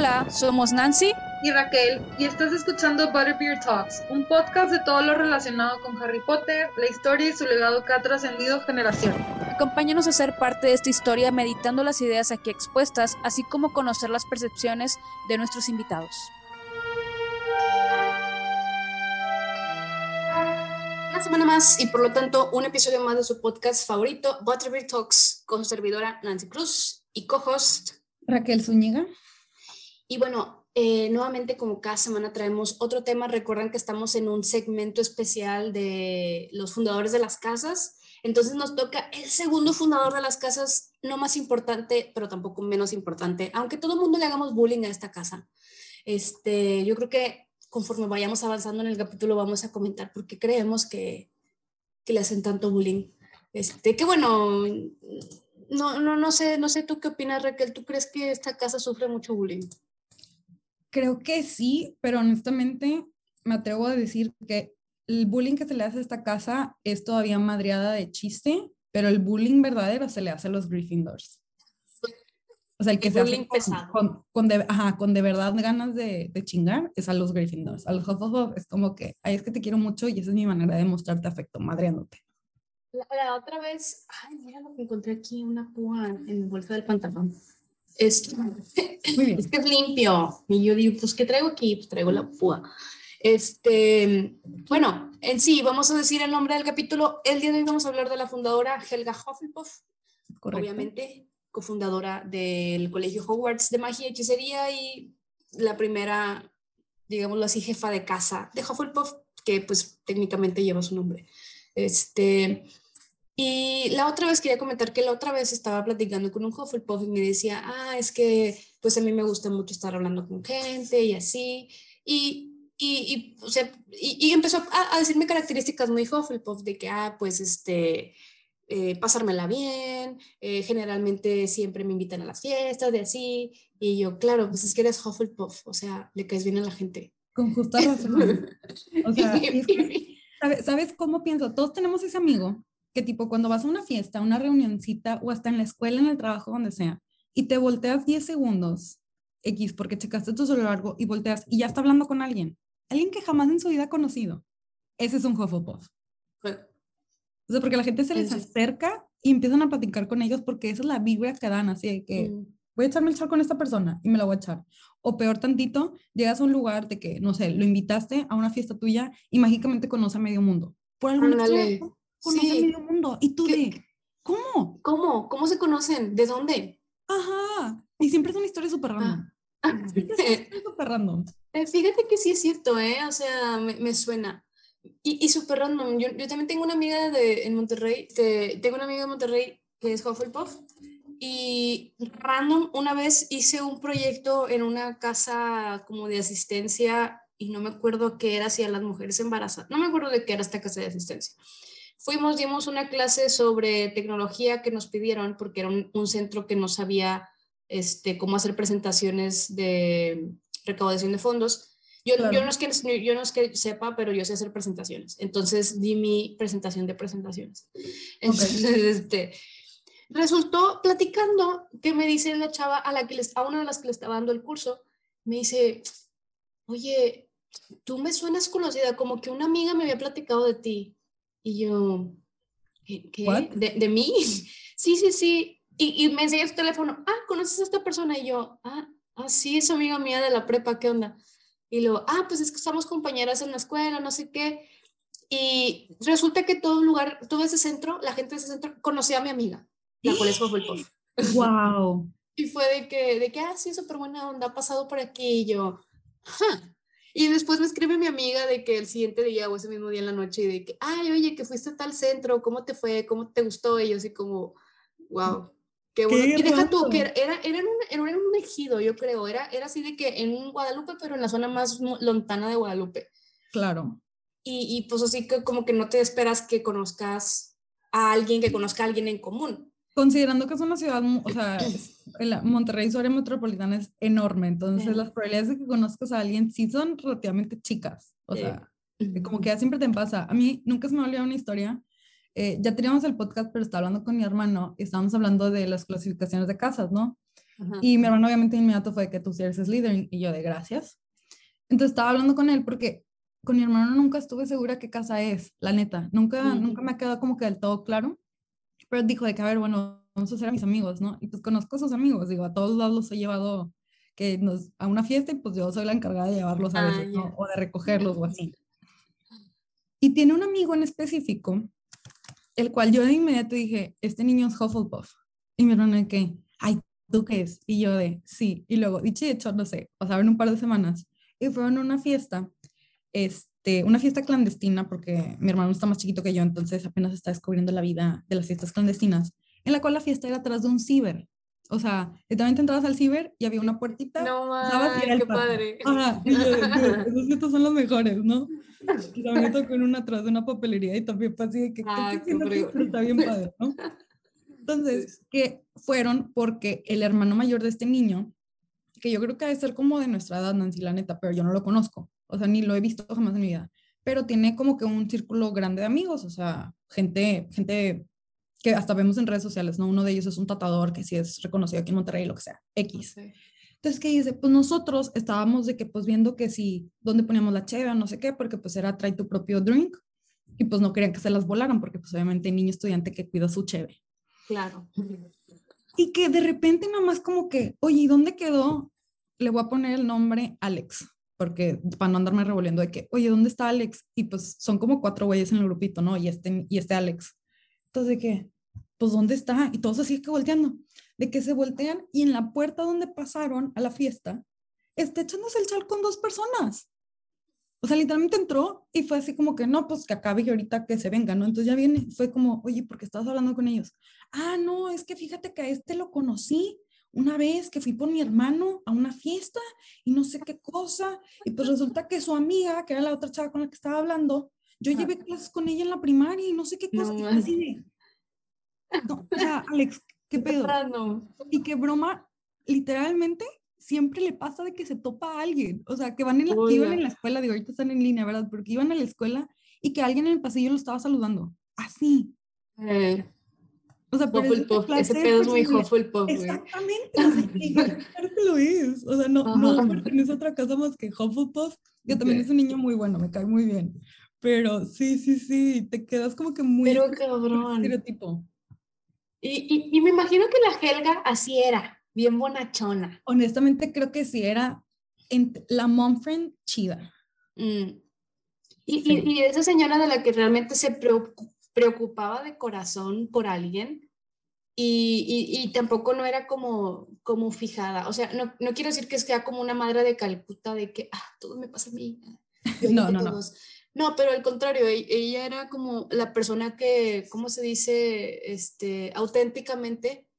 Hola, somos Nancy y Raquel y estás escuchando Butterbeer Talks, un podcast de todo lo relacionado con Harry Potter, la historia y su legado que ha trascendido generaciones. Acompáñanos a ser parte de esta historia meditando las ideas aquí expuestas, así como conocer las percepciones de nuestros invitados. Una semana más y por lo tanto un episodio más de su podcast favorito, Butterbeer Talks, con su servidora Nancy Cruz y co-host Raquel Zúñiga. Y bueno, eh, nuevamente como cada semana traemos otro tema. Recuerdan que estamos en un segmento especial de los fundadores de las casas. Entonces nos toca el segundo fundador de las casas, no más importante, pero tampoco menos importante, aunque todo el mundo le hagamos bullying a esta casa. Este, yo creo que conforme vayamos avanzando en el capítulo vamos a comentar por qué creemos que, que le hacen tanto bullying. Este, que bueno, no, no, no sé, no sé tú qué opinas, Raquel. ¿Tú crees que esta casa sufre mucho bullying? Creo que sí, pero honestamente me atrevo a decir que el bullying que se le hace a esta casa es todavía madreada de chiste, pero el bullying verdadero se le hace a los Gryffindors. O sea, el que se hace con, con, de, ajá, con de verdad ganas de, de, chingar es a los Gryffindors. A los Hufflepuff es como que, ay, es que te quiero mucho y esa es mi manera de mostrarte afecto, madreándote. La, otra vez, ay, mira lo que encontré aquí, una púa en el bolso del pantalón. Es, es que es limpio. Y yo digo, pues, ¿qué traigo aquí? Pues traigo la púa. Este, bueno, en sí, vamos a decir el nombre del capítulo. El día de hoy vamos a hablar de la fundadora Helga Hufflepuff. Correcto. Obviamente, cofundadora del Colegio Hogwarts de Magia y Hechicería y la primera, digámoslo así, jefa de casa de Hufflepuff, que pues técnicamente lleva su nombre. Este, y la otra vez quería comentar que la otra vez estaba platicando con un Hufflepuff y me decía, ah, es que pues a mí me gusta mucho estar hablando con gente y así. Y, y, y, o sea, y, empezó a, a, decirme características muy Hufflepuff de que, ah, pues este, eh, pasármela bien, eh, generalmente siempre me invitan a las fiestas, de así. Y yo, claro, pues es que eres Hufflepuff, o sea, le caes bien a la gente. Con justa razón. o sea, ¿sabes, ¿sabes cómo pienso? Todos tenemos ese amigo que tipo cuando vas a una fiesta, una reunioncita o hasta en la escuela, en el trabajo, donde sea, y te volteas 10 segundos, X, porque checaste tu celular y volteas y ya está hablando con alguien, alguien que jamás en su vida ha conocido. Ese es un Hufflepuff. O sea, porque la gente se les acerca y empiezan a platicar con ellos porque esa es la vibra que dan, así de que mm. voy a echarme el char con esta persona y me la voy a echar. O peor tantito, llegas a un lugar de que, no sé, lo invitaste a una fiesta tuya y mágicamente conoce a medio mundo. Por alguna razón conoce sí. medio mundo. Y tú de, ¿cómo? ¿Cómo? ¿Cómo se conocen? ¿De dónde? Ajá. Y siempre es una historia súper random. Ah. súper random. Eh, fíjate que sí es cierto, ¿eh? O sea, me, me suena. Y, y súper random. Yo, yo, también tengo una amiga de, en Monterrey, que, tengo una amiga de Monterrey que es Hufflepuff. Y random, una vez hice un proyecto en una casa como de asistencia y no me acuerdo qué era, si a las mujeres embarazadas. No me acuerdo de qué era esta casa de asistencia fuimos, dimos una clase sobre tecnología que nos pidieron porque era un, un centro que no sabía este, cómo hacer presentaciones de recaudación de fondos. Yo, claro. yo, no es que, yo no es que sepa, pero yo sé hacer presentaciones. Entonces di mi presentación de presentaciones. Entonces, okay. este, resultó platicando que me dice la chava a, la que les, a una de las que le estaba dando el curso, me dice, oye, tú me suenas conocida, como que una amiga me había platicado de ti. Y yo, ¿qué? ¿De, ¿De, mí? sí, sí, sí. Y, y, me enseña su teléfono. Ah, ¿conoces a esta persona? Y yo, ah, ah, sí, es amiga mía de la prepa, ¿qué onda? Y luego, ah, pues es que somos compañeras en la escuela, no sé qué. Y resulta que todo lugar, todo ese centro, la gente de ese centro conocía a mi amiga, la cual es Hufflepuff. ¡Wow! y fue de que, de que, ah, sí, súper buena onda, ha pasado por aquí. Y yo, ajá. Y después me escribe mi amiga de que el siguiente día o ese mismo día en la noche, y de que, ay, oye, que fuiste a tal centro, ¿cómo te fue? ¿Cómo te gustó? Y yo así como, wow, qué bueno. Qué y deja tú, que era, era, en un, era en un ejido, yo creo, era, era así de que en Guadalupe, pero en la zona más lontana de Guadalupe. Claro. Y, y pues así que como que no te esperas que conozcas a alguien que conozca a alguien en común considerando que es una ciudad, o sea, el Monterrey, su área metropolitana es enorme, entonces sí. las probabilidades de que conozcas a alguien sí son relativamente chicas, o sí. sea, como que ya siempre te pasa. A mí nunca se me olvidado una historia, eh, ya teníamos el podcast, pero estaba hablando con mi hermano y estábamos hablando de las clasificaciones de casas, ¿no? Y mi hermano obviamente inmediato fue que tú sí eres Slytherin y yo de gracias. Entonces estaba hablando con él porque con mi hermano nunca estuve segura qué casa es, la neta. Nunca, nunca me ha quedado como que del todo claro. Pero dijo de que, a ver, bueno, vamos a hacer a mis amigos, ¿no? Y pues conozco a sus amigos, digo, a todos lados los he llevado que nos, a una fiesta y pues yo soy la encargada de llevarlos a ah, veces, ¿no? O de recogerlos o así. Y tiene un amigo en específico, el cual yo de inmediato dije, este niño es Hufflepuff. Y mi hermano de que, ay, ¿tú qué es? Y yo de, sí. Y luego, dicho y hecho, no sé, pasaron un par de semanas y fueron a una fiesta, este, una fiesta clandestina, porque mi hermano está más chiquito que yo, entonces apenas está descubriendo la vida de las fiestas clandestinas, en la cual la fiesta era atrás de un ciber. O sea, literalmente entrabas al ciber y había una puertita. No, mames, qué padre. Ajá, y yo, esos fiestas son los mejores, ¿no? Y también tocó en una atrás de una papelería y también pasé de que, ah, qué, qué está bien padre, ¿no? Entonces, que fueron porque el hermano mayor de este niño, que yo creo que debe ser como de nuestra edad, Nancy, la neta, pero yo no lo conozco, o sea, ni lo he visto jamás en mi vida, pero tiene como que un círculo grande de amigos, o sea, gente, gente que hasta vemos en redes sociales, ¿no? Uno de ellos es un tatuador que sí es reconocido aquí en Monterrey, lo que sea, X. Entonces, ¿qué dice? Pues nosotros estábamos de que, pues viendo que si, dónde poníamos la cheve, no sé qué, porque pues era trae tu propio drink, y pues no querían que se las volaran, porque pues obviamente niño estudiante que cuida su cheve. Claro. Y que de repente nada más como que, oye, ¿y dónde quedó? Le voy a poner el nombre Alex, porque para no andarme revolviendo de que, oye, ¿dónde está Alex? Y pues son como cuatro güeyes en el grupito, ¿no? Y este, y este Alex. Entonces, ¿de qué? Pues, ¿dónde está? Y todos así que volteando. De que se voltean y en la puerta donde pasaron a la fiesta, está echándose el chal con dos personas. O sea, literalmente entró y fue así como que, no, pues que acabe y ahorita que se venga, ¿no? Entonces ya viene, fue como, oye, ¿por qué estás hablando con ellos? Ah, no, es que fíjate que a este lo conocí una vez que fui por mi hermano a una fiesta y no sé qué cosa. Y pues resulta que su amiga, que era la otra chava con la que estaba hablando, yo llevé clases con ella en la primaria y no sé qué cosa. así no, o sea, Alex, ¿qué pedo? Y qué broma, literalmente, siempre le pasa de que se topa a alguien. O sea, que van en la, iban en la escuela, digo, ahorita están en línea, ¿verdad? Porque iban a la escuela y que alguien en el pasillo lo estaba saludando. Así. Eh, o sea, pero ese pedo es muy Hufflepuff, Exactamente. O sea, claro que lo es. O sea, no, no pertenece a otra casa más que Hufflepuff, que también es un niño muy bueno, me cae muy bien. Pero sí, sí, sí, te quedas como que muy... Pero cabrón. Estereotipo. Y, y, me imagino que la Helga así era, bien bonachona. Honestamente creo que sí era la mom friend chida. Mm. Y, y, esa señora de la que realmente se preocupaba de corazón por alguien y, y, tampoco no era como, como fijada. O sea, no, no quiero decir que sea como una madre de Calcuta de que ah, todo me pasa a mí. No, no, no. No, pero al contrario, e-, ella era como la persona que, ¿cómo se dice? Este, auténticamente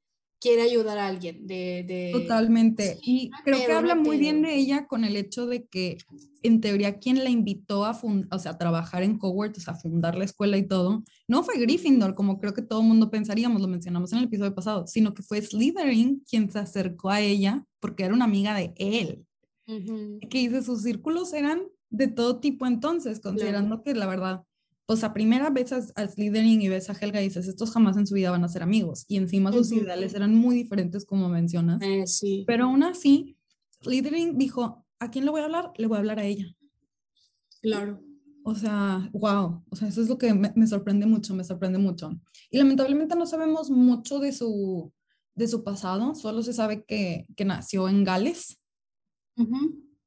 quiere ayudar a alguien. De, Totalmente. Y creo que habla muy bien de ella con el hecho de que, en teoría, quien la invitó a, o sea, a trabajar en Hogwarts, a fundar la escuela y todo, no fue Gryffindor, como creo que todo el mundo pensaríamos, lo mencionamos en el episodio pasado, sino que fue Slytherin quien se acercó a ella porque era una amiga de él. Que dice, sus círculos eran de todo tipo entonces, considerando que la verdad, pues a primera vez al Slytherin y ves a Helga y dices, estos jamás en su vida van a ser amigos. Y encima sus ideales eran muy diferentes como mencionas. Eh, sí. Pero aún así, Slytherin dijo, ¿a quién le voy a hablar? Le voy a hablar a ella. Claro. O sea, wow, o sea, eso es lo que me, sorprende mucho, me sorprende mucho. Y lamentablemente no sabemos mucho de su, de su pasado, solo se sabe que, que nació en Gales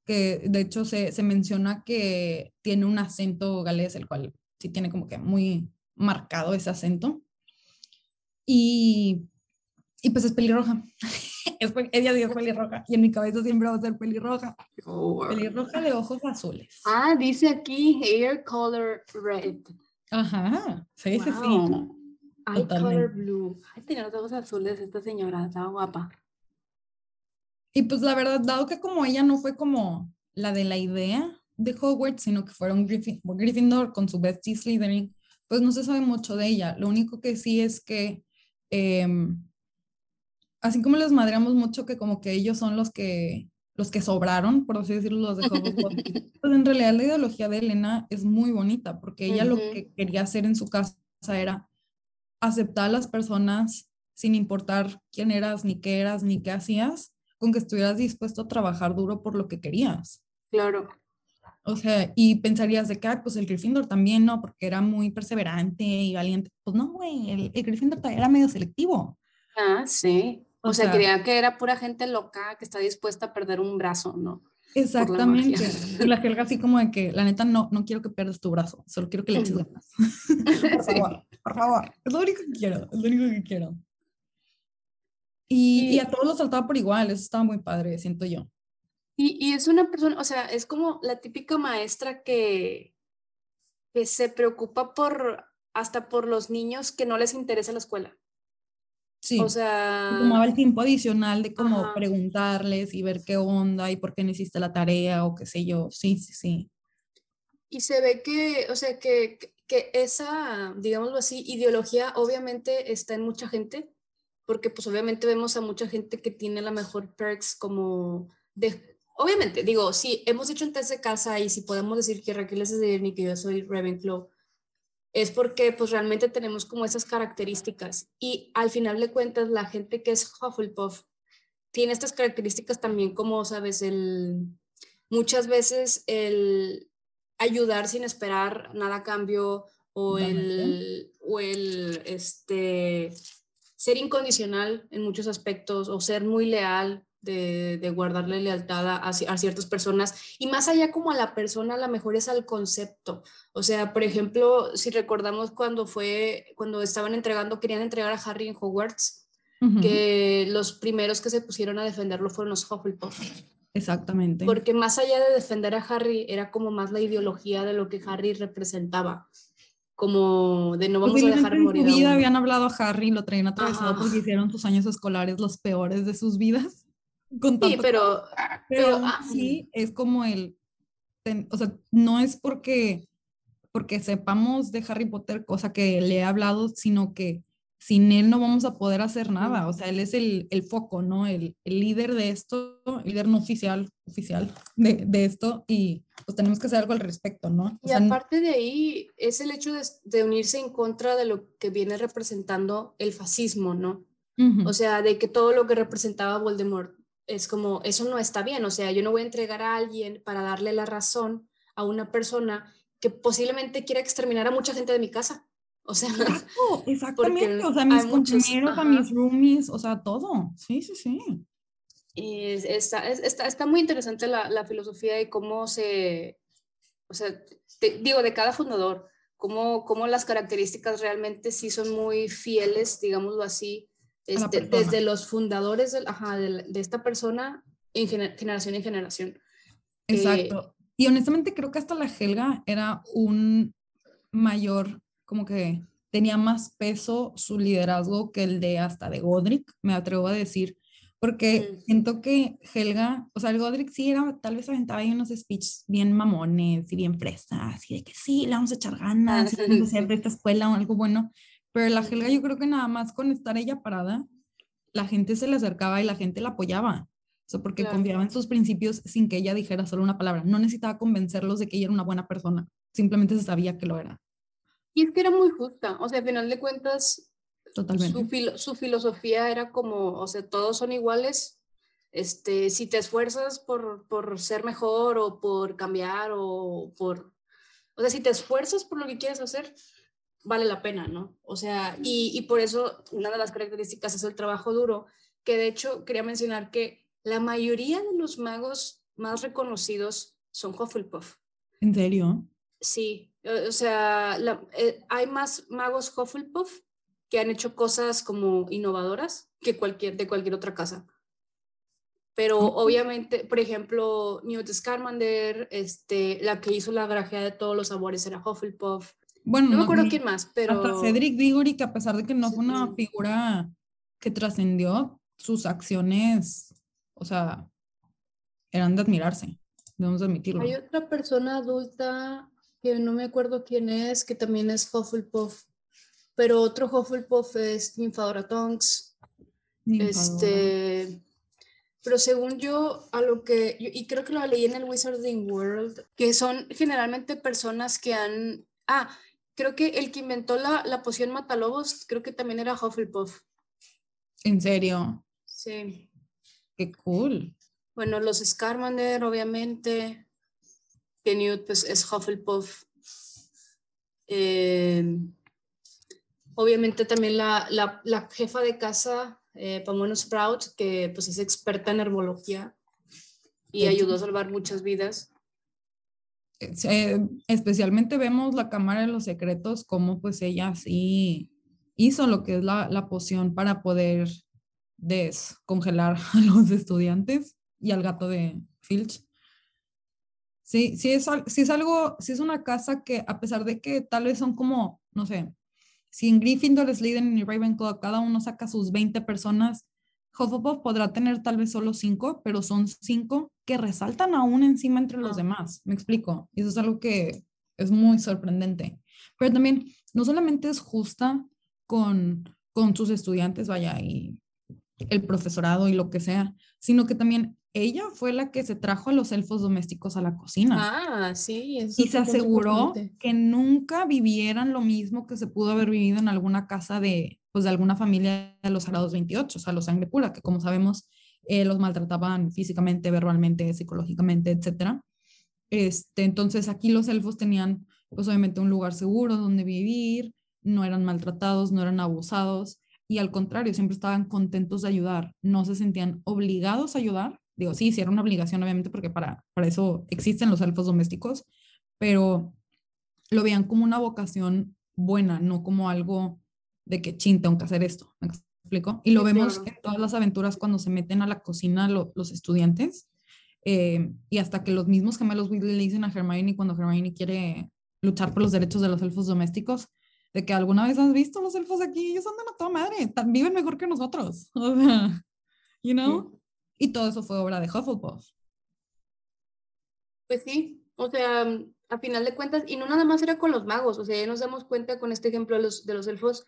que de hecho se, se, menciona que tiene un acento galés, el cual sí tiene como que muy marcado ese acento. Y, y pues es pelirroja. ella sí es pelirroja y en mi cabeza siempre va a ser pelirroja. Oh, pelirroja de ojos azules. Ah, dice aquí hair color red. Ajá, sí, sí, sí. Eye color blue. Ay, tiene los ojos azules esta señora, está guapa. Y pues la verdad, dado que como ella no fue como la de la idea de Hogwarts, sino que fueron Gryffindor con su bestie Slytherin, pues no se sabe mucho de ella. Lo único que sí es que, em, así como les madreamos mucho que como que ellos son los que los que sobraron, por así decirlo, los de Hogwarts, pues en realidad la ideología de Elena es muy bonita, porque ella lo que quería hacer en su casa era aceptar a las personas sin importar quién eras, ni qué eras, ni qué hacías, con que estuvieras dispuesto a trabajar duro por lo que querías. Claro. O sea, y pensarías de que, ah, pues el Gryffindor también, ¿no? Porque era muy perseverante y valiente. Pues no, güey, el, el Gryffindor era medio selectivo. Ah, sí. O, sea, creía que era pura gente loca que está dispuesta a perder un brazo, ¿no? Exactamente. La, la Helga así como de que, la neta, no, no quiero que pierdas tu brazo, solo quiero que le eches ganas. por favor, por favor. Es lo único que quiero, es lo único que quiero. Y, y, a todos los saltaba por igual, eso estaba muy padre, siento yo. Y, y, es una persona, o sea, es como la típica maestra que, que se preocupa por, hasta por los niños que no les interesa la escuela. Sí. O sea. Tomaba el tiempo adicional de como preguntarles y ver qué onda y por qué no hiciste la tarea o qué sé yo. Sí, sí, sí. Y se ve que, o sea, que, que esa, digámoslo así, ideología obviamente está en mucha gente, porque pues obviamente vemos a mucha gente que tiene la mejor perks como de, obviamente, digo, si hemos dicho antes de casa y si podemos decir que Raquel es de Disney, que yo soy Ravenclaw, es porque pues realmente tenemos como esas características. Y al final de cuentas la gente que es Hufflepuff tiene estas características también como, sabes, el muchas veces el ayudar sin esperar nada a cambio o el, o el este, ser incondicional en muchos aspectos o ser muy leal de, guardarle lealtad a, a, ciertas personas y más allá como a la persona, a lo mejor es al concepto. O sea, por ejemplo, si recordamos cuando fue, cuando estaban entregando, querían entregar a Harry en Hogwarts, que los primeros que se pusieron a defenderlo fueron los Hufflepuff. Exactamente. Porque más allá de defender a Harry, era como más la ideología de lo que Harry representaba como de no vamos a dejar morir. En su vida habían hablado a Harry, lo traían atravesado porque hicieron sus años escolares los peores de sus vidas sí, pero, pero, ah, sí, es como el, o sea, no es porque, porque sepamos de Harry Potter, cosa que le he hablado, sino que sin él no vamos a poder hacer nada. O sea, él es el, el foco, ¿no? El, el, líder de esto, líder no oficial, oficial de, de, esto, y pues tenemos que hacer algo al respecto, ¿no? y aparte de ahí, es el hecho de, de, unirse en contra de lo que viene representando el fascismo, ¿no? O sea, de que todo lo que representaba Voldemort es como, eso no está bien, o sea, yo no voy a entregar a alguien para darle la razón a una persona que posiblemente quiera exterminar a mucha gente de mi casa. O sea, exactamente, o sea, mis compañeros, a mis roomies, o sea, todo. Sí, sí, sí. Y está, está, está muy interesante la, la, filosofía y cómo se, o sea, digo, de cada fundador, cómo, cómo las características realmente sí son muy fieles, digámoslo así, este, desde los fundadores de, ajá, de, de, esta persona en generación en generación. Exacto. y honestamente creo que hasta la Helga era un mayor, como que tenía más peso su liderazgo que el de hasta de Godric, me atrevo a decir, porque siento que Helga, o sea, el Godric sí era, tal vez aventaba ahí unos speeches bien mamones y bien fresas, y de que sí, le vamos a echar ganas, vamos a hacer de esta escuela o algo bueno, pero la Helga yo creo que nada más con estar ella parada, la gente se le acercaba y la gente la apoyaba. O sea, porque confiaba en sus principios sin que ella dijera solo una palabra. No necesitaba convencerlos de que ella era una buena persona. Simplemente se sabía que lo era. Y es que era muy justa. O sea, al final de cuentas, Totalmente. Su, su filosofía era como, o sea, todos son iguales. Este, si te esfuerzas por, por ser mejor o por cambiar o por... O sea, si te esfuerzas por lo que quieres hacer, vale la pena, ¿no? O sea, y, y, por eso una de las características es el trabajo duro, que de hecho quería mencionar que la mayoría de los magos más reconocidos son Hufflepuff. ¿En serio? Sí, o sea, eh, hay más magos Hufflepuff que han hecho cosas como innovadoras que cualquier, de cualquier otra casa. Pero obviamente, por ejemplo, Newt Scamander, este, la que hizo la grajea de todos los sabores era Hufflepuff. Bueno, no, me acuerdo quién más, pero... Hasta Cedric Diggory, que a pesar de que no fue una figura que trascendió, sus acciones, o sea, eran de admirarse, debemos admitirlo. Hay otra persona adulta que no me acuerdo quién es, que también es Hufflepuff, pero otro Hufflepuff es Ninfadora Tonks. Este, pero según yo, a lo que, y creo que lo leí en el Wizarding World, que son generalmente personas que han, ah, creo que el que inventó la, la poción Matalobos, creo que también era Hufflepuff. ¿En serio? Sí. Qué cool. Bueno, los Scarmander, obviamente. Canute, pues es Hufflepuff. Eh, obviamente también la, la, la, jefa de casa, eh, Pomona Sprout, que pues es experta en herbología y ayudó a salvar muchas vidas. Eh, especialmente vemos la Cámara de los Secretos, como pues ella sí hizo lo que es la, la poción para poder descongelar a los estudiantes y al gato de Filch. Sí, sí es, sí es algo, sí es una casa que a pesar de que tal vez son como, no sé, si en Gryffindor, Slytherin y Ravenclaw cada uno saca sus 20 personas, Hufflepuff podrá tener tal vez solo 5, pero son 5 que resaltan aún encima entre los demás. Me explico. Y eso es algo que es muy sorprendente. Pero también no solamente es justa con, con sus estudiantes, vaya, y el profesorado y lo que sea, sino que también ella fue la que se trajo a los elfos domésticos a la cocina. Ah, sí. y se aseguró que nunca vivieran lo mismo que se pudo haber vivido en alguna casa de, pues, de alguna familia de los Sagrados 28, o sea, los sangre pura, que como sabemos, eh, los maltrataban físicamente, verbalmente, psicológicamente, etc. Este, entonces aquí los elfos tenían, pues obviamente, un lugar seguro donde vivir, no eran maltratados, no eran abusados, y al contrario, siempre estaban contentos de ayudar, no se sentían obligados a ayudar, Digo, sí, sí era una obligación, obviamente, porque para, para eso existen los elfos domésticos, pero lo veían como una vocación buena, no como algo de que chin, tengo que hacer esto. ¿Me explico? Y lo vemos en todas las aventuras cuando se meten a la cocina los estudiantes. Eh, y hasta que los mismos gemelos Weasley le dicen a Hermione cuando Hermione quiere luchar por los derechos de los elfos domésticos, de que alguna vez has visto los elfos aquí, ellos andan a toda madre, viven mejor que nosotros. O sea, you know? Y todo eso fue obra de Hufflepuff. Pues sí, o sea, a final de cuentas, y no nada más era con los magos, o sea, ya nos damos cuenta con este ejemplo de los, de los elfos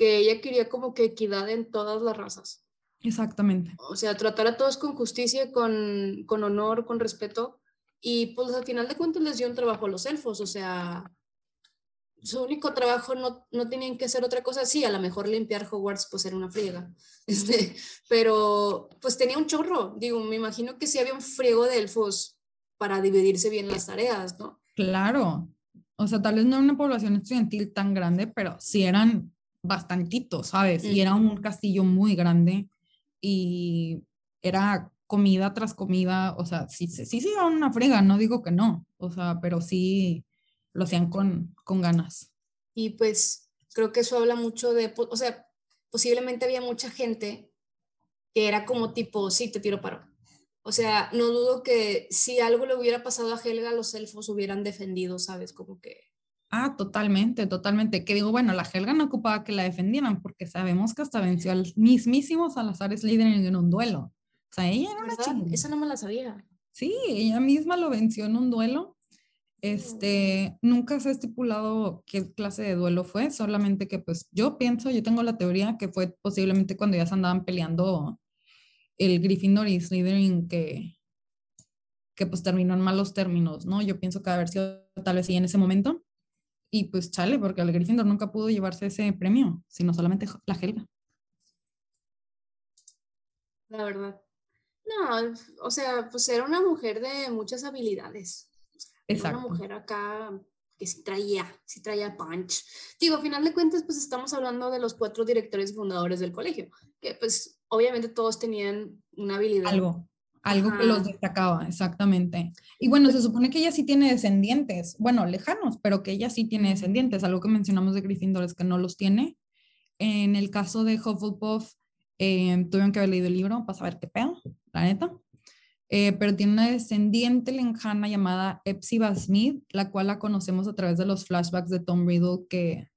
que ella quería como que equidad en todas las razas. Exactamente. O sea, tratar a todos con justicia, con, con honor, con respeto, y pues al final de cuentas les dio un trabajo a los elfos, o sea, su único trabajo no, no tenían que hacer otra cosa. Sí, a lo mejor limpiar Hogwarts pues era una friega. Este, pero pues tenía un chorro. Digo, me imagino que sí había un friego de elfos para dividirse bien las tareas, ¿no? Claro. O sea, tal vez no era una población estudiantil tan grande, pero sí eran bastantitos, ¿sabes? Y era un castillo muy grande y era comida tras comida, o sea, sí, sí, sí, era una friega, no digo que no, o sea, pero sí, lo hacían con, con ganas. Y pues creo que eso habla mucho de, o sea, posiblemente había mucha gente que era como tipo, sí, te tiro paro. O sea, no dudo que si algo le hubiera pasado a Helga, los elfos hubieran defendido, ¿sabes? Como que... Ah, totalmente, totalmente. Que digo, bueno, la Helga no ocupaba que la defendieran porque sabemos que hasta venció al mismísimo Salazar Slytherin en un duelo. O sea, ella era una Esa no me la sabía. Sí, ella misma lo venció en un duelo este, nunca se ha estipulado qué clase de duelo fue, solamente que pues yo pienso, yo tengo la teoría que fue posiblemente cuando ya se andaban peleando el Gryffindor y Slytherin que, que pues terminó en malos términos, ¿no? Yo pienso que haber sido tal vez sí en ese momento. Y pues chale, porque el Gryffindor nunca pudo llevarse ese premio, sino solamente la Helga. La verdad. No, o sea, pues era una mujer de muchas habilidades. Una mujer acá que sí traía, sí traía punch. Digo, a final de cuentas, pues estamos hablando de los cuatro directores y fundadores del colegio, que pues obviamente todos tenían una habilidad. Algo, algo que los destacaba, exactamente. Y bueno, se pues supone que ella sí tiene descendientes, bueno, lejanos, pero que ella sí tiene descendientes. Algo que mencionamos de Gryffindor es que no los tiene. En el caso de Hufflepuff, eh, tuvieron que haber leído el libro para saber qué pedo, la neta. Eh, pero tiene una descendiente lejana llamada Epsiba Smith, la cual la conocemos a través de los flashbacks de Tom Riddle que,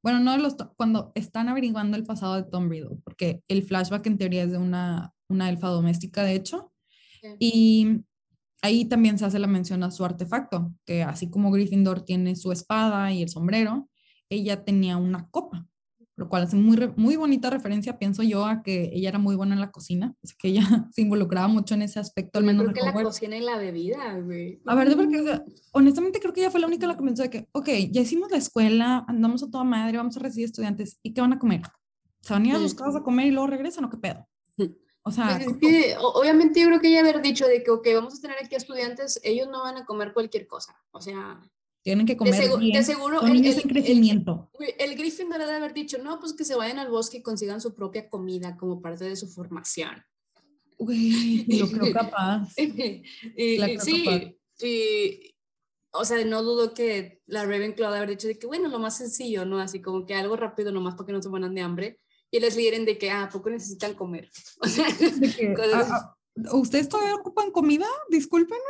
bueno, no los, cuando están averiguando el pasado de Tom Riddle, porque el flashback en teoría es de una, una elfa doméstica, de hecho, y ahí también se hace la mención a su artefacto, que así como Gryffindor tiene su espada y el sombrero, ella tenía una copa lo cual hace muy, muy bonita referencia, pienso yo, a que ella era muy buena en la cocina, o que ella se involucraba mucho en ese aspecto, al menos. Creo que la cocina y la bebida, güey. A ver, porque honestamente creo que ella fue la única la que pensó de que, ok, ya hicimos la escuela, andamos a toda madre, vamos a recibir estudiantes, ¿y qué van a comer? Se van a ir a sus casas a comer y luego regresan, ¿o qué pedo? O sea, Pues es que, obviamente yo creo que ella haber dicho de que, ok, vamos a tener aquí a estudiantes, ellos no van a comer cualquier cosa. O sea, tienen que comer segu- de bien. seguro Son el, el, en el- crecimiento. güey, el Gryffindor debe haber dicho, no, pues que se vayan al bosque y consigan su propia comida como parte de su formación. Güey, lo creo capaz. La creo sí, capaz. y, o sea, no dudo que la Ravenclaw debe haber dicho de que, bueno, lo más sencillo, ¿no? Así como que algo rápido nomás para que no se mueran de hambre. Y les lideren de que, ah, ¿a poco necesitan comer? O sea, que, cosas- ah, ah, ¿Ustedes todavía ocupan comida? Discúlpenme.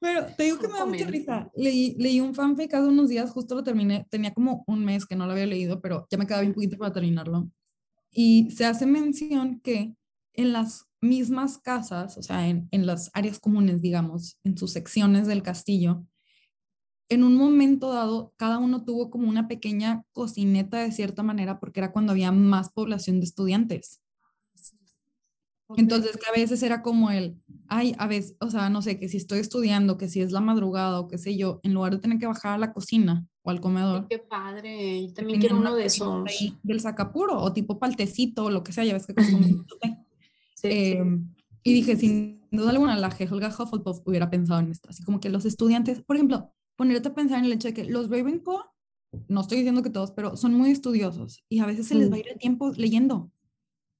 Pero te digo que me da mucha risa. Leí, leí un fanfic hace unos días, justo lo terminé. Tenía como un mes que no lo había leído, pero ya me quedaba bien poquito para terminarlo. Y se hace mención que en las mismas casas, o sea, en, en las áreas comunes, digamos, en sus secciones del castillo, en un momento dado, cada uno tuvo como una pequeña cocineta de cierta manera, porque era cuando había más población de estudiantes. Entonces, que a veces era como el, ay, a veces, o sea, no sé, que si estoy estudiando, que si es la madrugada o qué sé yo, en lugar de tener que bajar a la cocina o al comedor, Qué padre, yo también quiero uno de esos. del sacapuro o tipo paltecito o lo que sea, ya ves que. Sí, sí. Em, y dije, sin duda alguna, la Helga Hufflepuff hubiera pensado en esto, así como que los estudiantes, por ejemplo, ponerte a pensar en el hecho de que los Ravenclaw, no estoy diciendo que todos, pero son muy estudiosos y a veces se les va a Mm. ir el tiempo leyendo.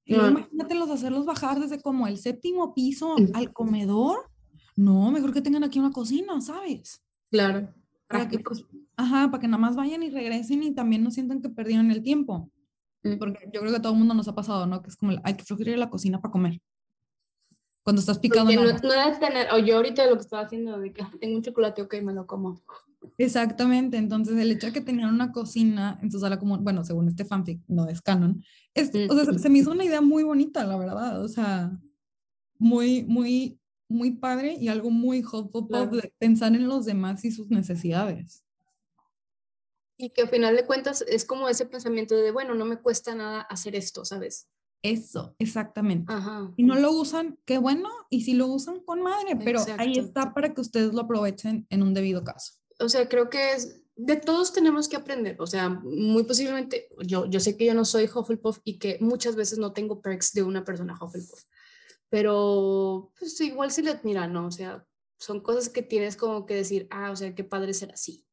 Y luego Ah. imagínatelos hacerlos bajar desde como el séptimo piso al comedor. No, mejor que tengan aquí una cocina, ¿sabes? claro. Para que, pues, ajá, para que nada más vayan y regresen y también no sientan que perdieron el tiempo. Mm. Porque yo creo que a todo el mundo nos ha pasado, ¿no? Que es como, el, hay que flojera ir a la cocina para comer. Cuando estás picando no, no debe tener, o yo ahorita lo que estaba haciendo, de que "Ah, tengo un chocolate, ok, me lo como. Exactamente, entonces el hecho de que tenían una cocina en su sala común, bueno, según este fanfic, no es canon, es, o sea, se me hizo una idea muy bonita, la verdad, o sea, muy, muy, muy padre y algo muy Hufflepuff Claro. de pensar en los demás y sus necesidades. Y que al final de cuentas es como ese pensamiento de, bueno, no me cuesta nada hacer esto, ¿sabes? Eso, exactamente. Ajá. Si no lo usan, qué bueno, y si lo usan, con madre, pero ahí está para que ustedes lo aprovechen en un debido caso. O sea, creo que es, de todos tenemos que aprender. O sea, muy posiblemente, yo, yo sé que yo no soy Hufflepuff y que muchas veces no tengo perks de una persona Hufflepuff, pero pues igual se le admira, ¿no? O sea, son cosas que tienes como que decir, ah, o sea, qué padre ser así.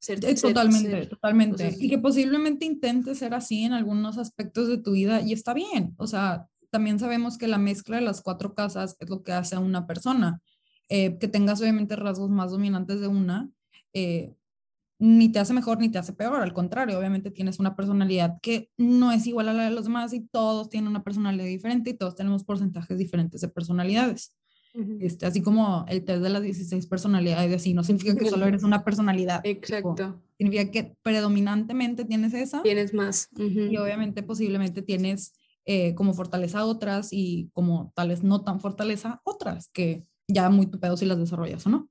Ser, Eh, ser- Totalmente, ser- totalmente. Entonces- y que posiblemente intentes ser así en algunos aspectos de tu vida y está bien. O sea, también sabemos que la mezcla de las cuatro casas es lo que hace a una persona. Eh, que tengas obviamente rasgos más dominantes de una, eh, ni te hace mejor ni te hace peor. Al contrario, obviamente tienes una personalidad que no es igual a la de los demás y todos tienen una personalidad diferente y todos tenemos porcentajes diferentes de personalidades. Este, así como el test de las 16 personalidades, así no significa que solo eres una personalidad. tipo, Exacto. significa que predominantemente tienes esa Tienes más. Ujú. y obviamente posiblemente tienes eh, como fortaleza otras y como tales no tan fortaleza otras que ya muy tu pedo si las desarrollas o no.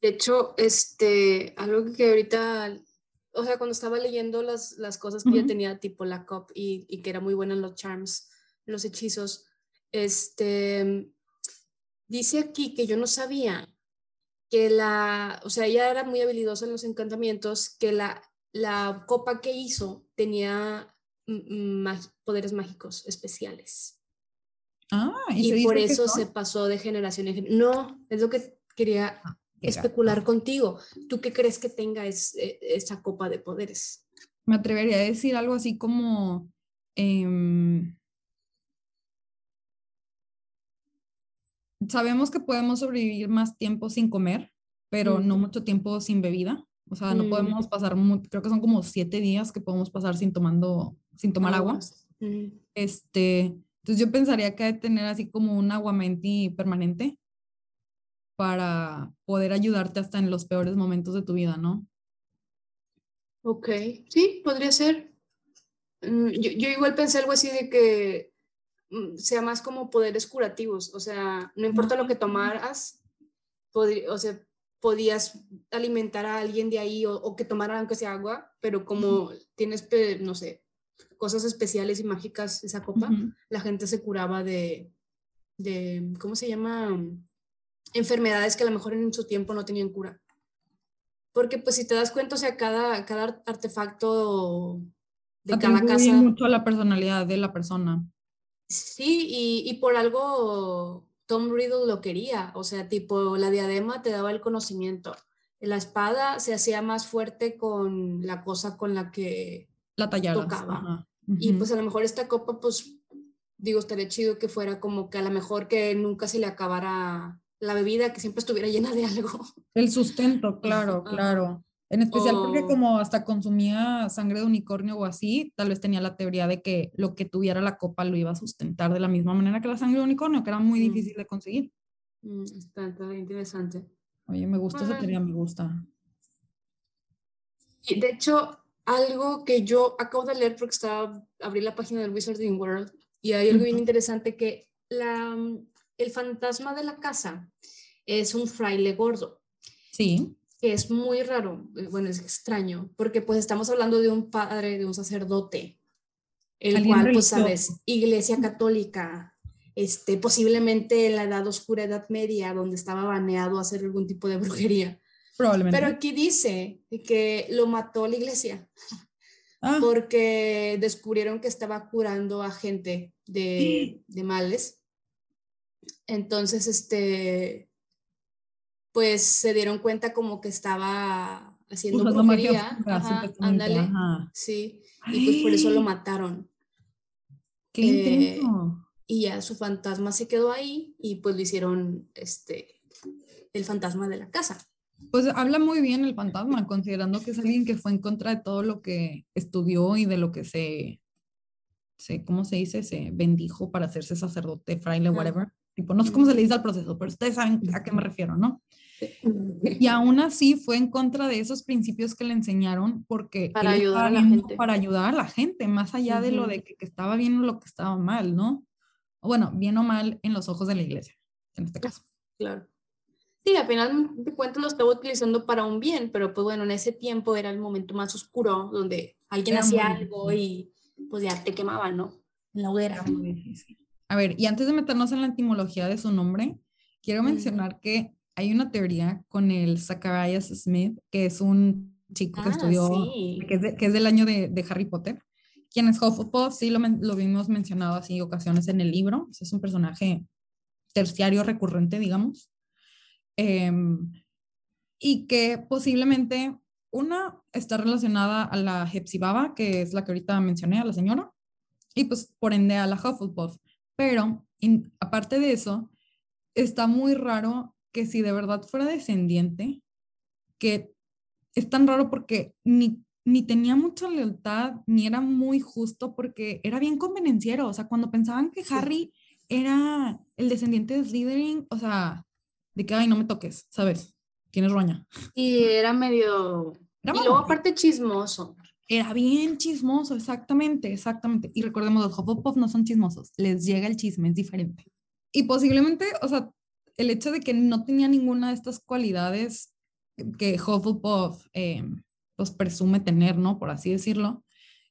De hecho, este, algo que ahorita, o sea, cuando estaba leyendo las, las cosas que ya Ujú. tenía, tipo la COP y, y que era muy buena en los charms, los hechizos, este, dice aquí que yo no sabía que la, o sea, ella era muy habilidosa en los encantamientos, que la, la copa que hizo tenía poderes mágicos especiales. Ah, Y, se por eso son? se pasó de generación en generación. No, es lo que quería Qué especular contigo. ¿Tú qué crees que tenga es- eh, esa copa de poderes? Me atrevería a decir algo así como em, sabemos que podemos sobrevivir más tiempo sin comer, pero Mm. no mucho tiempo sin bebida. O sea, no Mm. podemos pasar, creo que son como siete días que podemos pasar sin tomando, sin tomar agua. Aguas. Ujú. Este, entonces yo pensaría que hay que tener así como un aguamenti permanente para poder ayudarte hasta en los peores momentos de tu vida, ¿no? Ok, sí, podría ser. Mm, Yo, yo igual pensé algo así de que mm, sea más como poderes curativos, o sea, no importa lo que tomaras, o sea, podías alimentar a alguien de ahí o, o que tomara aunque sea agua, pero como tienes, pe- no sé, cosas especiales y mágicas esa copa, la gente se curaba de, de, ¿cómo se llama? Enfermedades que a lo mejor en su tiempo no tenían cura. Porque pues si te das cuenta, o sea, cada, cada ar- artefacto de cada casa. mucho a la personalidad de la persona. Sí, y, y por algo Tom Riddle lo quería, o sea, tipo, la diadema te daba el conocimiento. La espada se hacía más fuerte con la cosa con la que La tallada. Tocaba. Y pues a lo mejor esta copa, pues digo, estaría chido que fuera como que a lo mejor que nunca se le acabara la bebida, que siempre estuviera llena de algo. El sustento, claro, claro. En especial porque O- como hasta consumía sangre de unicornio o así, tal vez tenía la teoría de que lo que tuviera la copa lo iba a sustentar de la misma manera que la sangre de unicornio, que era muy Mm. difícil de conseguir. Mm, Está, está interesante. Oye, me gusta esa Ah. teoría, me gusta. Y de hecho, algo que yo acabo de leer porque estaba, abrí la página del Wizarding World y hay algo bien interesante que la, el fantasma de la casa es un fraile gordo. Sí, es muy raro, eh, bueno, es extraño, porque pues estamos hablando de un padre, de un sacerdote, el cual, pues sabes, iglesia católica, este, posiblemente en la edad oscura, edad media, donde estaba baneado hacer algún tipo de brujería. probablemente. Pero aquí dice que lo mató la iglesia, Ah, porque descubrieron que estaba curando a gente de, de males. Entonces, este, pues se dieron cuenta como que estaba haciendo usando brujería. oscura, Ajá, ándale. ajá. Sí, y pues por eso lo mataron. Qué eh. Y ya su fantasma se quedó ahí y pues lo hicieron, este, el fantasma de la casa. Pues habla muy bien el fantasma, considerando que es alguien que fue en contra de todo lo que estudió y de lo que se, se ¿cómo se dice? Se bendijo para hacerse sacerdote, fraile, whatever. Tipo, no sé cómo se le dice al proceso, pero ustedes saben a qué me refiero, ¿no? Y aún así fue en contra de esos principios que le enseñaron porque Para ayudar a la gente. para ayudar a la gente, más allá de lo de que, que estaba bien o lo que estaba mal, ¿no? Bueno, bien o mal en los ojos de la iglesia, en este caso. Claro. Sí, al final de cuentas lo estaba utilizando para un bien, pero pues bueno, en ese tiempo era el momento más oscuro donde alguien Era hacía algo y pues ya te quemaban, ¿no? En la hoguera. Era muy difícil. A ver, y antes de meternos en la etimología de su nombre, quiero mencionar que hay una teoría con el Zacharias Smith, que es un chico que Ah, estudió, sí. que, es de- que es del año de, de Harry Potter, quien es Hufflepuff, sí lo, lo vimos mencionado así ocasiones en el libro, es un personaje terciario recurrente, digamos, Em, y que posiblemente una está relacionada a la Hepzibaba, que es la que ahorita mencioné, a la señora, y pues por ende a la Hufflepuff. Pero in- aparte de eso, está muy raro que si de verdad fuera descendiente, que es tan raro porque ni, ni tenía mucha lealtad, ni era muy justo porque era bien convenenciero. O sea, cuando pensaban que. Harry era el descendiente de Slytherin, o sea, de que, ay, no me toques, ¿sabes? Tienes roña. Y era medio... Era y luego aparte chismoso. Era bien chismoso, exactamente, exactamente. Y recordemos, los Hufflepuff no son chismosos, les llega el chisme, es diferente. Y posiblemente, o sea, el hecho de que no tenía ninguna de estas cualidades que Hufflepuff eh, pues presume tener, ¿no? Por así decirlo,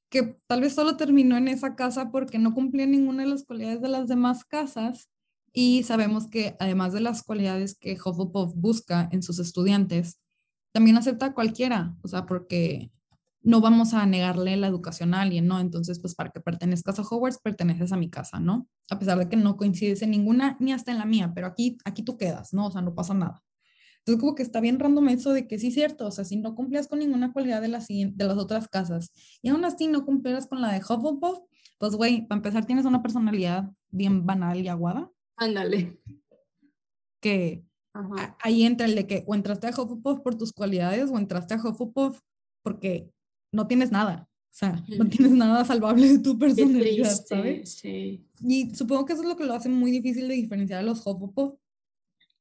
que tal vez solo terminó en esa casa porque no cumplía ninguna de las cualidades de las demás casas. Y sabemos que además de las cualidades que Hufflepuff busca en sus estudiantes, también acepta a cualquiera, o sea, porque no vamos a negarle la educación a alguien, ¿no? Entonces, pues para que pertenezcas a Hogwarts, perteneces a mi casa, ¿no? A pesar de que no coincides en ninguna, ni hasta en la mía, pero aquí, aquí tú quedas, ¿no? O sea, no pasa nada. Entonces, como que está bien random eso de que sí es cierto, o sea, si no cumplías con ninguna cualidad de las, de las otras casas y aún así no cumplieras con la de Hufflepuff, pues, güey, para empezar tienes una personalidad bien banal y aguada, Ándale. que Ajá. a- ahí entra el de que o entraste a Hufflepuff por tus cualidades o entraste a Hufflepuff porque no tienes nada. O sea, no tienes nada salvable de tu personalidad, triste, ¿sabes? sí. Y supongo que eso es lo que lo hace muy difícil de diferenciar a los Hufflepuff,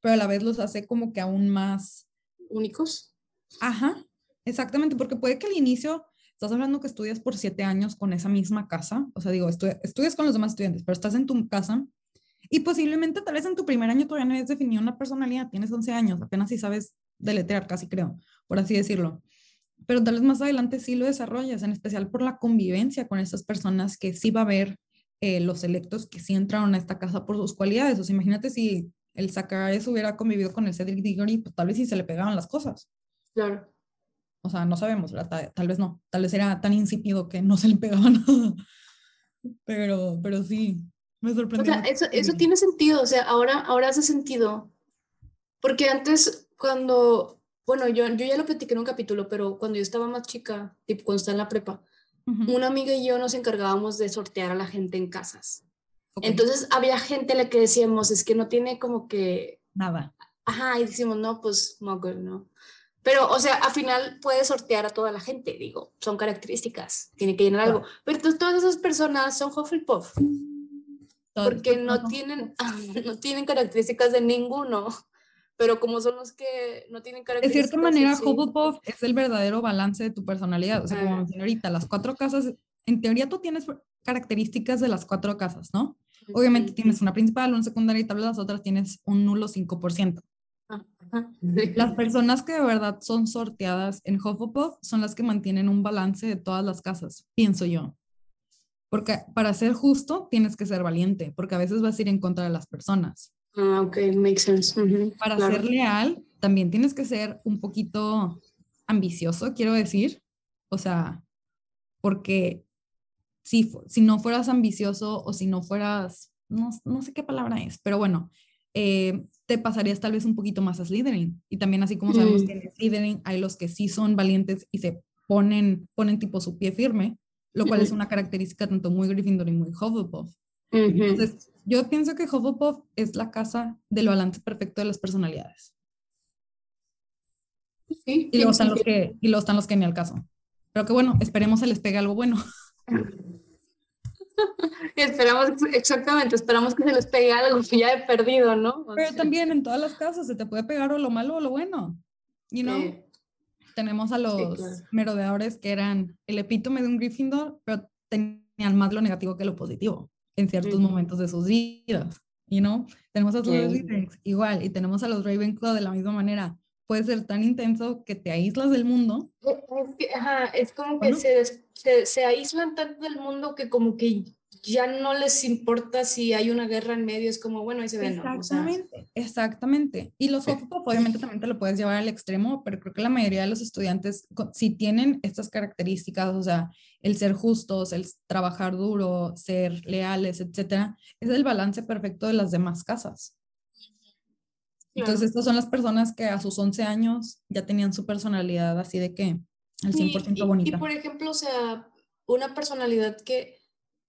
pero a la vez los hace como que aún más... ¿Únicos? Ajá, exactamente, porque puede que al inicio estás hablando que estudias por siete años con esa misma casa, o sea, digo, estu- estudias con los demás estudiantes, pero estás en tu casa y posiblemente tal vez en tu primer año todavía no hayas definido una personalidad, tienes 11 años, apenas si sabes deletrear, casi creo, por así decirlo. Pero tal vez más adelante sí lo desarrollas, en especial por la convivencia con estas personas que sí va a haber eh, los electos que sí entraron a esta casa por sus cualidades. O sea, imagínate si el Zacharias hubiera convivido con el Cedric Diggory, pues tal vez sí se le pegaban las cosas. Claro. O sea, no sabemos, tal, tal, vez no. Tal vez era tan insípido que no se le pegaba nada. Pero, pero sí, me sorprendió. O sea, eso, eso tiene sentido. O sea, ahora, ahora hace sentido. Porque antes, cuando, bueno, yo, yo ya lo platiqué en un capítulo, pero cuando yo estaba más chica, tipo cuando estaba en la prepa, una amiga y yo nos encargábamos de sortear a la gente en casas. Entonces había gente a la que decíamos, es que no tiene como que... Nada. Ajá, y decimos, no, pues muggle, ¿no? Pero, o sea, al final puedes sortear a toda la gente, digo, son características, tiene que llenar algo. Pero entonces todas esas personas son Hufflepuff. Porque no tienen, no tienen características de ninguno. Pero como son los que no tienen características. De cierta manera, Hufflepuff es el verdadero balance de tu personalidad. O sea, como ahorita, las cuatro casas, en teoría tú tienes características de las cuatro casas, ¿no? Obviamente tienes una principal, una secundaria y tal vez las otras tienes un nulo 5%. Las personas que de verdad son sorteadas en Hufflepuff son las que mantienen un balance de todas las casas, pienso yo. Porque para ser justo tienes que ser valiente, porque a veces vas a ir en contra de las personas. Ah, ok, makes sense. para ser leal también tienes que ser un poquito ambicioso, quiero decir. O sea, porque si, si no fueras ambicioso o si no fueras, no, no sé qué palabra es, pero bueno, eh, te pasarías tal vez un poquito más a Slytherin. Y también así como sabemos mm. que en Slytherin hay los que sí son valientes y se ponen, ponen tipo su pie firme, lo cual es una característica tanto muy Gryffindor y muy Hufflepuff. Entonces, yo pienso que Hufflepuff es la casa del balance perfecto de las personalidades. Sí, y luego están los que y luego están los que ni al caso. Pero que bueno, esperemos se les pegue algo bueno. esperamos, exactamente, esperamos que se les pegue algo que ya he perdido, ¿no? Pero también en todas las casas se te puede pegar o lo malo o lo bueno. You know? Tenemos a los merodeadores que eran el epítome de un Gryffindor, pero tenían más lo negativo que lo positivo en ciertos momentos de sus vidas. You know? Tenemos a los Slytherins igual y tenemos a los Ravenclaw de la misma manera. Puede ser tan intenso que te aíslas del mundo. Es, ajá, es como que se, se, se aíslan tanto del mundo que como que ya no les importa si hay una guerra en medio, es como, bueno, ahí se ven. Exactamente, exactamente. Y los Hufflepuff obviamente también te lo puedes llevar al extremo, pero creo que la mayoría de los estudiantes, si tienen estas características, o sea, el ser justos, el trabajar duro, ser leales, etcétera, es el balance perfecto de las demás casas. Entonces, estas son las personas que a sus 11 años ya tenían su personalidad así de que al 100% bonita. Y, por ejemplo, o sea, una personalidad que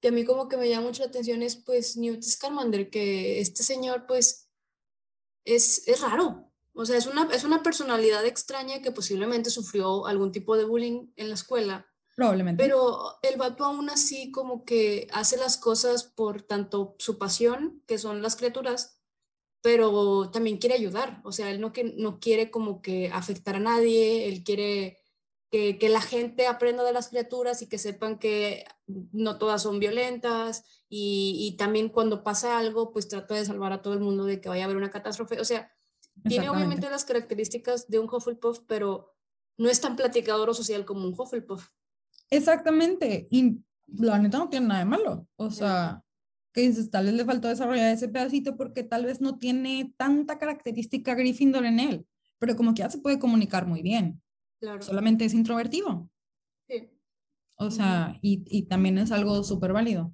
que a mí como que me llama mucho la atención es pues Newt Scamander, que este señor pues es, es raro. O sea, es una, es una personalidad extraña que posiblemente sufrió algún tipo de bullying en la escuela. Probablemente. Pero el vato aún así como que hace las cosas por tanto su pasión, que son las criaturas, pero también quiere ayudar. O sea, él no, que, no quiere como que afectar a nadie, él quiere que, la gente aprenda de las criaturas y que sepan que no todas son violentas y, también cuando pasa algo, pues trata de salvar a todo el mundo de que vaya a haber una catástrofe. O sea, tiene obviamente las características de un Hufflepuff, pero no es tan platicador o social como un Hufflepuff. Exactamente, y la neta no tiene nada de malo. O sea, que dices, tal vez le faltó desarrollar ese pedacito porque tal vez no tiene tanta característica Gryffindor en él, pero como que ya se puede comunicar muy bien. Solamente es introvertido. Sí. O sea, y, y también es algo súper válido.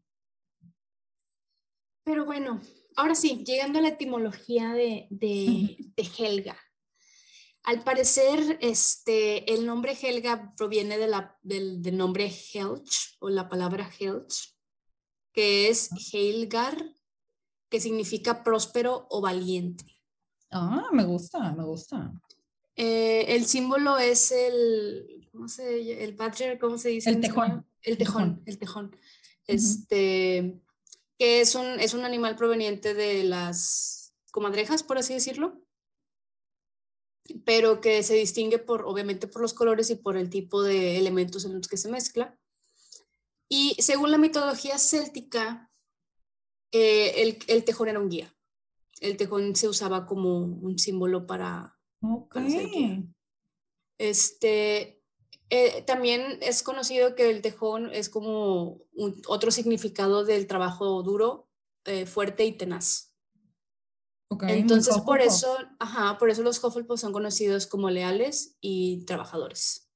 Pero bueno, ahora sí, llegando a la etimología de, de, de, Helga. Al parecer, este, el nombre Helga proviene de la, del, del, nombre Helch o la palabra Helch, que es Helgar, que significa próspero o valiente. Ah, me gusta, me gusta. Eh, el símbolo es el, ¿cómo se El badger, ¿cómo se dice? El tejón. El tejón, el tejón. Este, que es un, es un animal proveniente de las comadrejas, por así decirlo, pero que se distingue por, obviamente, por los colores y por el tipo de elementos en los que se mezcla. Y según la mitología céltica, eh, el, el tejón era un guía. El tejón se usaba como un símbolo para, Ok. Este, eh, también es conocido que el tejón es como otro significado del trabajo duro, eh, fuerte y tenaz. Okay, Entonces, por eso, ajá, por eso los Hufflepuff son conocidos como leales y trabajadores.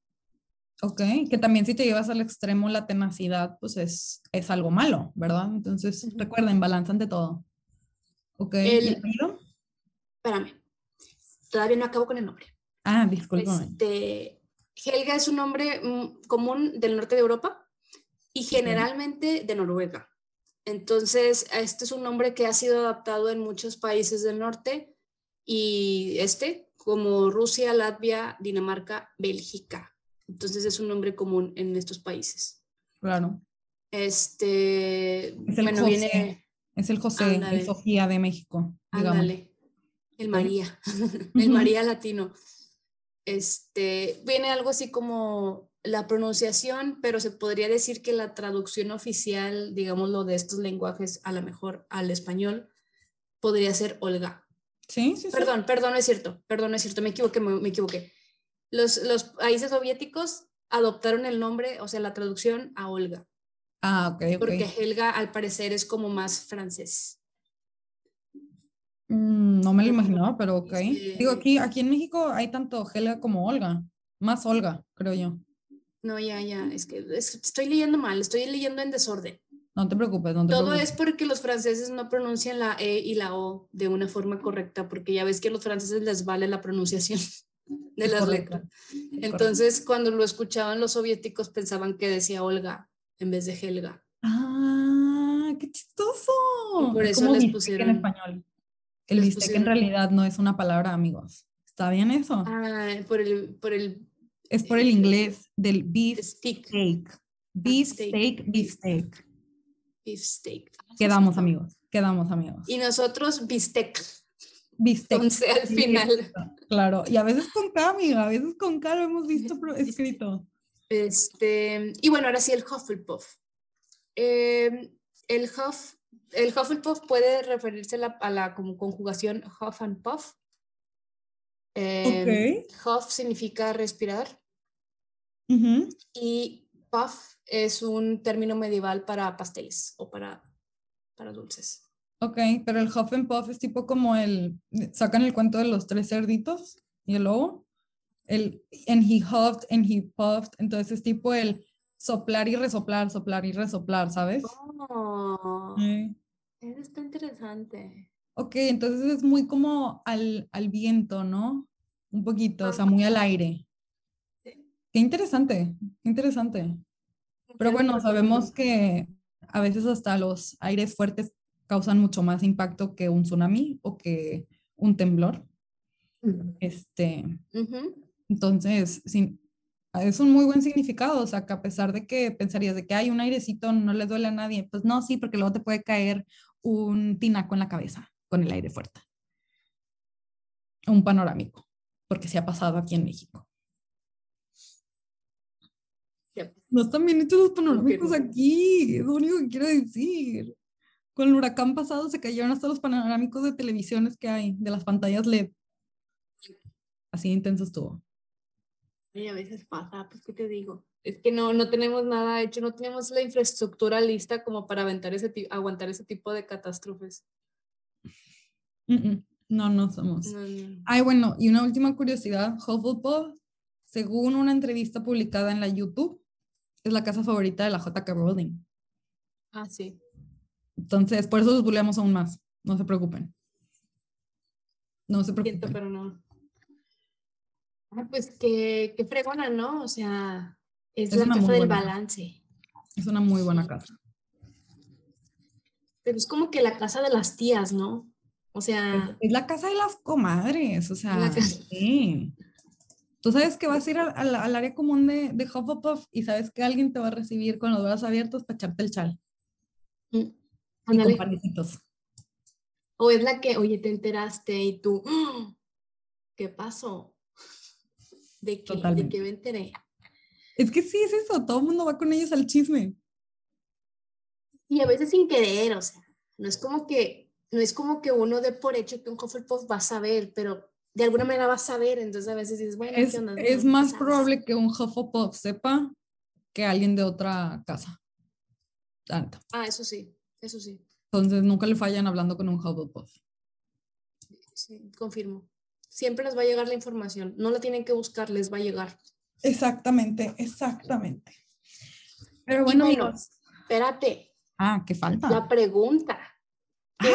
Ok, que también si te llevas al extremo la tenacidad, pues es, es algo malo, ¿verdad? Entonces, recuerden, balance ante todo. Ok, El- ¿y el apellido? Espérame. Todavía no acabo con el nombre. Ah, discúlpame. Este, Helga es un nombre mm, común del norte de Europa y generalmente de Noruega. Entonces, este es un nombre que ha sido adaptado en muchos países del norte y este, como Rusia, Latvia, Dinamarca, Bélgica. Entonces, es un nombre común en estos países. Claro. Este, Es el bueno, José. viene, Es el José, el Sofía de México, ándale, el. María, el. María latino. Este, viene algo así como la pronunciación, pero se podría decir que la traducción oficial, digámoslo, de estos lenguajes, a lo mejor al español, podría ser Olga. Sí, sí, sí. Perdón, perdón, no es cierto, perdón, no es cierto, me equivoqué, me, me equivoqué. Los, los países soviéticos adoptaron el nombre, o sea, la traducción a Olga, Ah, ok, ok. porque Helga al parecer es como más francés. Mm, no me lo imaginaba, pero ok. Este- Digo, aquí, aquí en México hay tanto Helga como Olga. Más Olga, creo yo. No, ya, ya, es que es- estoy leyendo mal, estoy leyendo en desorden. No te preocupes, no te Todo preocupes. es porque los franceses no pronuncian la E y la O de una forma correcta, porque ya ves que a los franceses les vale la pronunciación de Es las correcto, letras. Entonces, cuando lo escuchaban los soviéticos, pensaban que decía Olga en vez de Helga. Ah, qué chistoso. Y por Es eso les pusieron- en español. El les bistec en pusieron- realidad no es una palabra, amigos. ¿Está bien eso? Ah, por el, por el es por el eh, inglés del beef steak. Beef steak. steak, beef steak. beef steak. Quedamos, amigos. Quedamos, amigos. Y nosotros bistec, Bistec. entonces al final. Claro, y a veces con K, amiga, a veces con K lo hemos visto escrito. Este, y bueno, ahora sí el Hufflepuff. Eh, el Huff, el Hufflepuff puede referirse a la, a la como conjugación Huff and Puff. Eh, Huff significa respirar Ujú. y Puff es un término medieval para pasteles o para, para dulces. Ok, pero el Huff and Puff es tipo como el, sacan el cuento de los tres cerditos y el lobo. El, and he huffed and he puffed, entonces es tipo el soplar y resoplar, soplar y resoplar, ¿sabes? Oh, Sí. Eso está interesante. Ok, entonces es muy como al, al viento, ¿no? Un poquito, o sea, muy al aire. Qué interesante, qué interesante. Pero bueno, sabemos que a veces hasta los aires fuertes causan mucho más impacto que un tsunami o que un temblor. Este, entonces, sí, es un muy buen significado, o sea, que a pesar de que pensarías de que hay un airecito, no le duele a nadie, pues no, sí, porque luego te puede caer un tinaco en la cabeza con el aire fuerte. Un panorámico, porque se ha pasado aquí en México. No están bien hechos los panorámicos aquí, es lo único que quiero decir. Con el huracán pasado se cayeron hasta los panorámicos de televisiones que hay, de las pantallas LED. Así de intenso estuvo. Y a veces pasa, pues, ¿qué te digo? Es que no, no tenemos nada hecho, no tenemos la infraestructura lista como para aventar ese aguantar ese tipo de catástrofes. No, no somos. No, no. Ay, bueno, y una última curiosidad, Hufflepuff, según una entrevista publicada en la YouTube, es la casa favorita de la J.K. Rowling. Ah, sí. Entonces, por eso los buleamos aún más. No se preocupen. No se Siento, preocupen. pero no. Ah, pues qué, qué fregona, ¿no? O sea, es, Es la casa del casa. balance. Es una muy buena casa. Pero es como que la casa de las tías, ¿no? O sea, Es la casa de las comadres, o sea, La casa- sí. Tú sabes que vas a ir al, al- al área común de, de Hufflepuff y sabes que alguien te va a recibir con los brazos abiertos para echarte el chal mm, y con panecitos. O es la que, oye, te enteraste y tú, ¡ah! ¿qué pasó? ¿De qué? ¿De qué me enteré? Es que sí, es eso, todo el mundo va con ellos al chisme. Y a veces sin querer, o sea, no es como que, no es como que uno dé por hecho que un Hufflepuff va a saber, pero de alguna manera va a saber, entonces a veces dices, bueno, Es, ¿qué onda? es más sabes. probable que un Hufflepuff sepa que alguien de otra casa. Tanto. Ah, eso sí, eso sí, Entonces nunca le fallan hablando con un Hufflepuff. sí, confirmo. Siempre les va a llegar la información, no la tienen que buscar, les va a llegar. Exactamente, exactamente. Pero bueno, bueno, amigos. Espérate, Ah, ¿qué falta? la pregunta. ¿Qué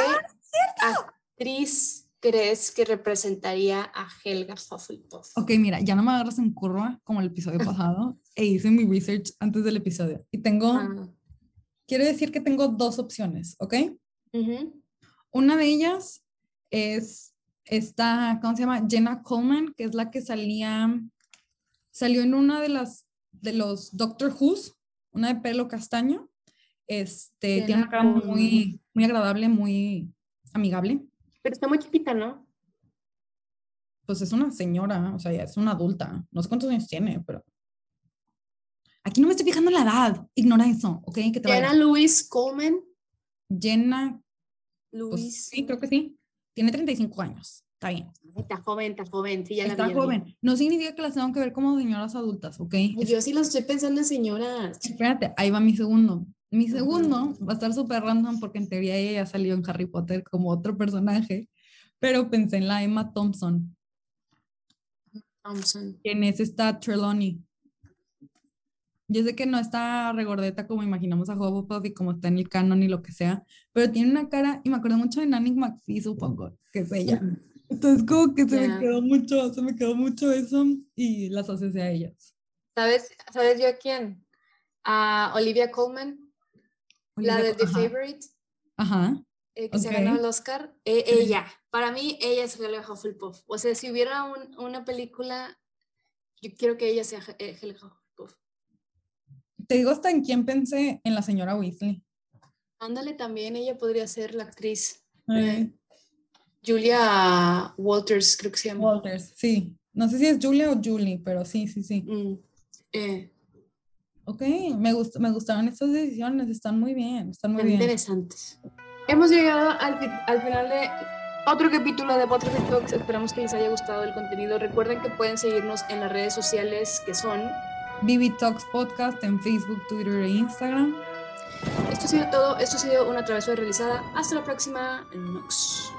Ah, actriz crees que representaría a Helga Hufflepuff? Ok, mira, ya no me agarras en curva como el episodio pasado e hice mi research antes del episodio. Y tengo, Ah, quiero decir que tengo dos opciones, ¿ok? Una de ellas es esta, ¿cómo se llama? Jenna Coleman, que es la que salía, salió en una de las, de los Doctor Who's, una de pelo castaño. Este, tiene una cara muy, muy agradable, muy amigable. Pero está muy chiquita, ¿no? Pues es una señora, o sea, ya es una adulta. No sé cuántos años tiene, pero... Aquí no me estoy fijando en la edad. Ignora eso, ¿ok? Que te Jenna. Louise Coleman. Jenna, pues Louise. sí, creo que sí. Tiene 35 años. Está bien. Está joven, está joven. Sí, ya Está la joven. No significa que las tengo que ver como señoras adultas, ¿ok? Es- Yo sí las estoy pensando en señoras. espérate, ahí va mi segundo. Mi segundo va a estar súper random porque en teoría ella ya salió en Harry Potter como otro personaje, pero pensé en la Emma Thompson, Thompson. que en ese está Trelawney. Yo sé que no está regordeta como imaginamos a Hufflepuff y como está en el canon y lo que sea, pero tiene una cara, y me acuerdo mucho de Nanny McPhee, supongo, que es ella. Entonces como que se me quedó mucho, se me quedó mucho eso y las asocié a ellas. ¿Sabes, ¿Sabes yo a quién? A Olivia Colman, la de Olivia- The ajá, Favorite, Ajá. eh, que se ganó el Oscar. Eh, Sí. Ella, para mí, ella es Helga Hufflepuff. O sea, si hubiera un- una película, yo quiero que ella sea eh, Helga Hufflepuff. Te digo hasta en quién pensé, en la señora Weasley. Ándale, también ella podría ser la actriz. Eh, Julia Walters, creo que se llama. Walters, sí. No sé si es Julia o Julie, pero sí, sí, sí. Mm, eh, Ok, me, gust me gustaron estas decisiones, están muy bien, están muy bien. interesantes. Hemos llegado al, fi- al final de otro capítulo de Potterhead Talks. Esperamos que les haya gustado el contenido. Recuerden que pueden seguirnos en las redes sociales que son. BB Talks Podcast en Facebook, Twitter e Instagram. Esto ha sido todo. Esto ha sido una travesura realizada. Hasta la próxima. Nox.